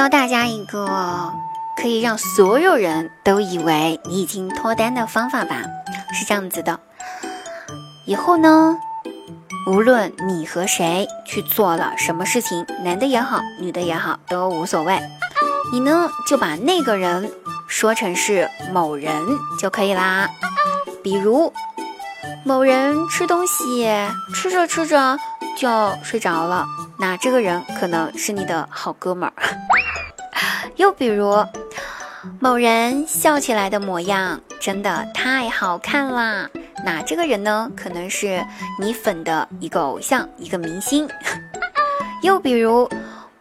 教大家一个可以让所有人都以为你已经脱单的方法吧。是这样子的，以后呢，无论你和谁去做了什么事情，男的也好，女的也好，都无所谓。你呢就把那个人说成是某人就可以啦。比如某人吃东西吃着吃着就睡着了，那这个人可能是你的好哥们儿。又比如某人笑起来的模样真的太好看啦，那这个人呢可能是你粉的一个偶像，一个明星。又比如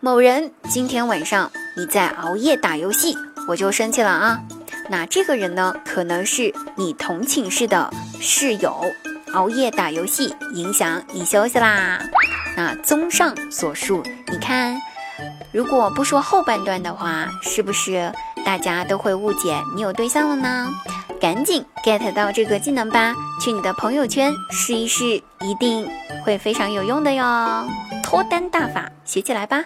某人今天晚上。你在熬夜打游戏，我就生气了啊！那这个人呢，可能是你同寝室的室友，熬夜打游戏影响你休息啦。那综上所述，你看，如果不说后半段的话，是不是大家都会误解你有对象了呢？赶紧 get 到这个技能吧，去你的朋友圈试一试，一定会非常有用的哟！脱单大法学起来吧！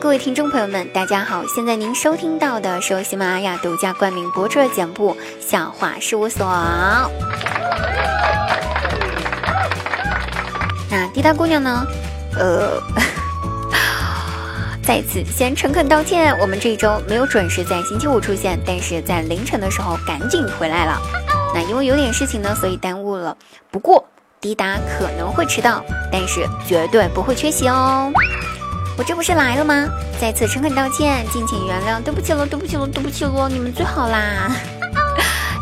各位听众朋友们，大家好！现在您收听到的是由喜马拉雅独家冠名播出的节目《笑话事务所》。那滴答姑娘呢？呃，在此先诚恳道歉，我们这一周没有准时在星期五出现，但是在凌晨的时候赶紧回来了。那因为有点事情呢，所以耽误了。不过滴答可能会迟到，但是绝对不会缺席哦。我这不是来了吗？再次诚恳道歉，敬请原谅，对不起了，对不起了，对不起了，你们最好啦！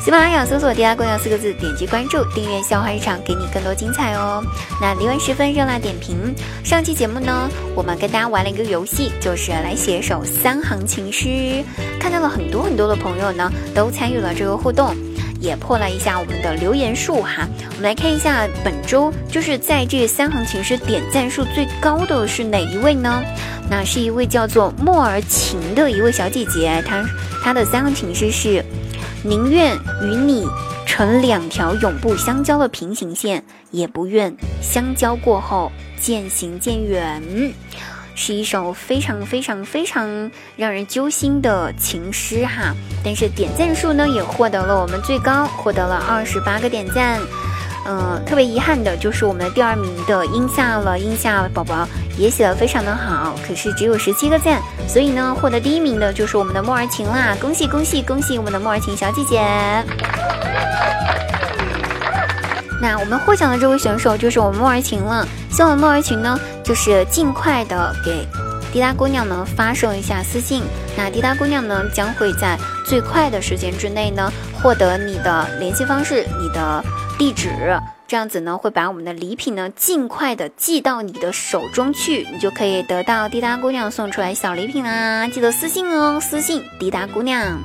喜马拉雅搜索“迪拉姑娘”四个字，点击关注，订阅笑话日常，给你更多精彩哦。那离完十分热辣点评，上期节目呢，我们跟大家玩了一个游戏，就是来写一首三行情诗，看到了很多很多的朋友呢，都参与了这个互动。也破了一下我们的留言数哈，我们来看一下本周就是在这三行情诗点赞数最高的是哪一位呢？那是一位叫做莫儿晴的一位小姐姐，她她的三行情诗是：宁愿与你成两条永不相交的平行线，也不愿相交过后渐行渐远。是一首非常非常非常让人揪心的情诗哈，但是点赞数呢也获得了我们最高，获得了二十八个点赞。嗯，特别遗憾的就是我们的第二名的音夏了，音夏宝宝也写的非常的好，可是只有十七个赞，所以呢，获得第一名的就是我们的莫儿晴啦，恭喜恭喜恭喜我们的莫儿晴小姐姐。那我们获奖的这位选手就是我们莫儿晴了，希望莫儿晴呢，就是尽快的给滴答姑娘呢发送一下私信。那滴答姑娘呢，将会在最快的时间之内呢，获得你的联系方式、你的地址，这样子呢，会把我们的礼品呢尽快的寄到你的手中去，你就可以得到滴答姑娘送出来小礼品啦。记得私信哦，私信滴答姑娘。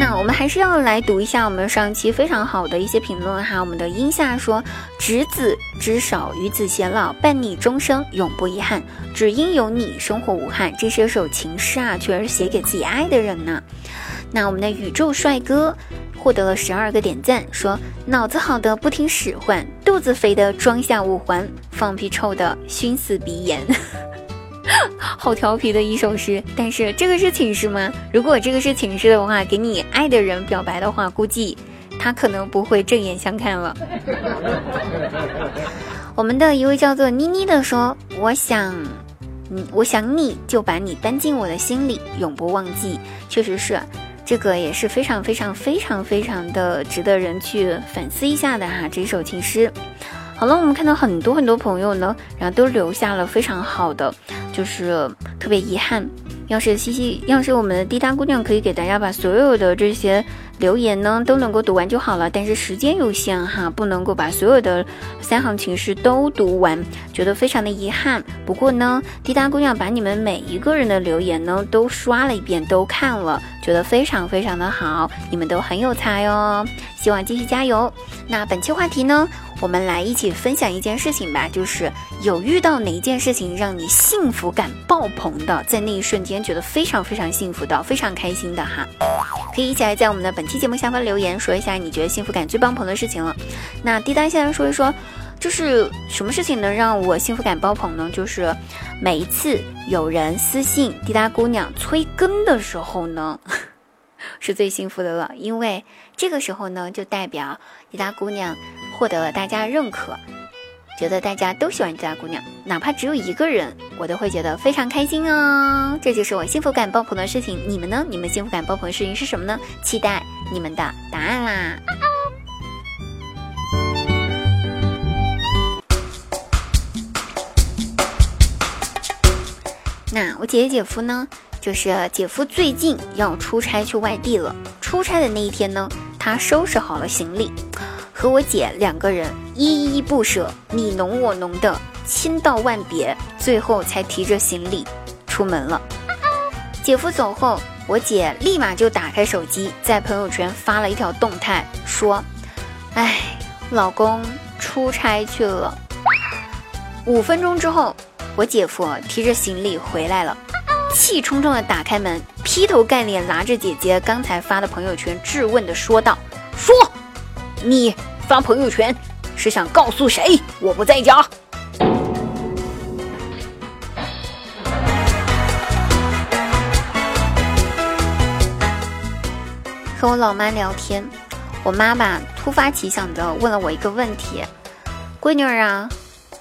那我们还是要来读一下我们上期非常好的一些评论哈。我们的音夏说：“执子之手，与子偕老，伴你终生，永不遗憾。只因有你，生活无憾。”这是一首情诗啊，全是写给自己爱的人呢。那我们的宇宙帅哥获得了十二个点赞，说：“脑子好的不听使唤，肚子肥的装下五环，放屁臭的熏死鼻炎。” 好调皮的一首诗，但是这个是寝室吗？如果这个是寝室的话，给你爱的人表白的话，估计他可能不会正眼相看了。我们的一位叫做妮妮的说：“我想，嗯，我想你就把你搬进我的心里，永不忘记。”确实是，这个也是非常非常非常非常的值得人去反思一下的哈。这首情诗。好了，我们看到很多很多朋友呢，然后都留下了非常好的。就是特别遗憾，要是西西，要是我们的滴答姑娘可以给大家把所有的这些留言呢都能够读完就好了，但是时间有限哈，不能够把所有的三行情诗都读完，觉得非常的遗憾。不过呢，滴答姑娘把你们每一个人的留言呢都刷了一遍，都看了，觉得非常非常的好，你们都很有才哦，希望继续加油。那本期话题呢？我们来一起分享一件事情吧，就是有遇到哪一件事情让你幸福感爆棚的，在那一瞬间觉得非常非常幸福的，非常开心的哈，可以一起来在我们的本期节目下方留言，说一下你觉得幸福感最爆棚的事情了。那滴答先来说一说，就是什么事情能让我幸福感爆棚呢？就是每一次有人私信滴答姑娘催更的时候呢，是最幸福的了，因为这个时候呢，就代表滴答姑娘获得了大家认可。觉得大家都喜欢这家姑娘，哪怕只有一个人，我都会觉得非常开心哦。这就是我幸福感爆棚的事情。你们呢？你们幸福感爆棚的事情是什么呢？期待你们的答案啦！那我姐姐姐夫呢？就是姐夫最近要出差去外地了。出差的那一天呢，他收拾好了行李。和我姐两个人依依不舍，你侬我侬的，千道万别，最后才提着行李出门了。姐夫走后，我姐立马就打开手机，在朋友圈发了一条动态，说：“哎，老公出差去了。”五分钟之后，我姐夫提着行李回来了，气冲冲的打开门，劈头盖脸拿着姐姐刚才发的朋友圈质问的说道：“说。”你发朋友圈是想告诉谁我不在家？和我老妈聊天，我妈吧突发奇想的问了我一个问题：“闺女儿啊，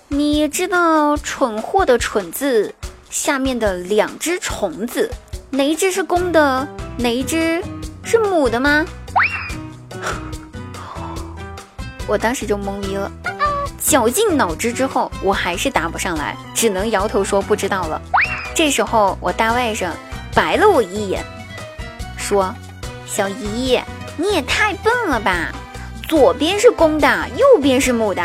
你知道‘蠢货’的‘蠢’字下面的两只虫子，哪一只是公的，哪一只是母的吗？” 我当时就懵逼了，绞尽脑汁之后，我还是答不上来，只能摇头说不知道了。这时候，我大外甥白了我一眼，说：“小姨，你也太笨了吧！左边是公的，右边是母的。”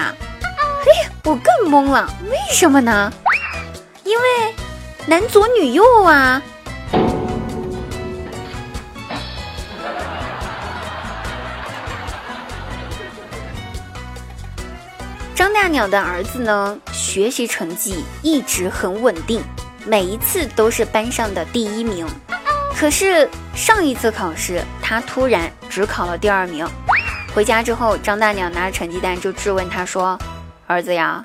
嘿，我更懵了，为什么呢？因为男左女右啊。张大鸟的儿子呢，学习成绩一直很稳定，每一次都是班上的第一名。可是上一次考试，他突然只考了第二名。回家之后，张大鸟拿着成绩单就质问他说：“儿子呀，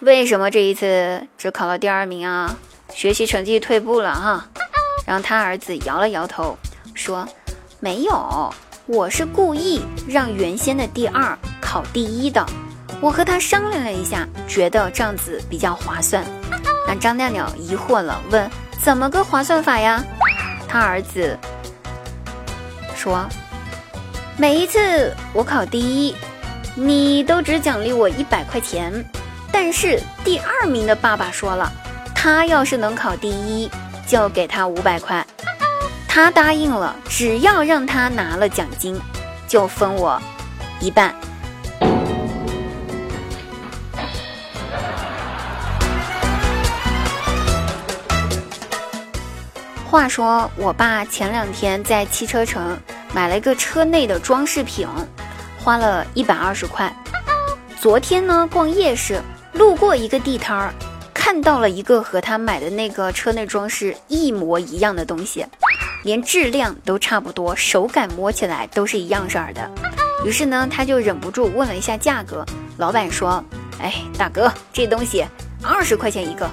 为什么这一次只考了第二名啊？学习成绩退步了哈？”然后他儿子摇了摇头说：“没有，我是故意让原先的第二考第一的。”我和他商量了一下，觉得这样子比较划算。那张大娘疑惑了，问：“怎么个划算法呀？”他儿子说：“每一次我考第一，你都只奖励我一百块钱。但是第二名的爸爸说了，他要是能考第一，就给他五百块。他答应了，只要让他拿了奖金，就分我一半。”话说，我爸前两天在汽车城买了一个车内的装饰品，花了一百二十块。昨天呢，逛夜市，路过一个地摊儿，看到了一个和他买的那个车内装饰一模一样的东西，连质量都差不多，手感摸起来都是一样色儿的。于是呢，他就忍不住问了一下价格。老板说：“哎，大哥，这东西二十块钱一个。”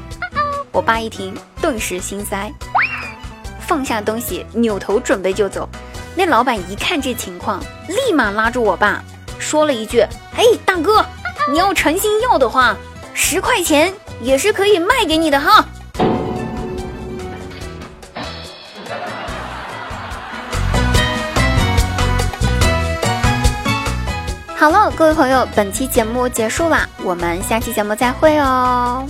我爸一听，顿时心塞。放下东西，扭头准备就走。那老板一看这情况，立马拉住我爸，说了一句：“哎，大哥，你要诚心要的话，十块钱也是可以卖给你的哈。”好了，各位朋友，本期节目结束啦，我们下期节目再会哦。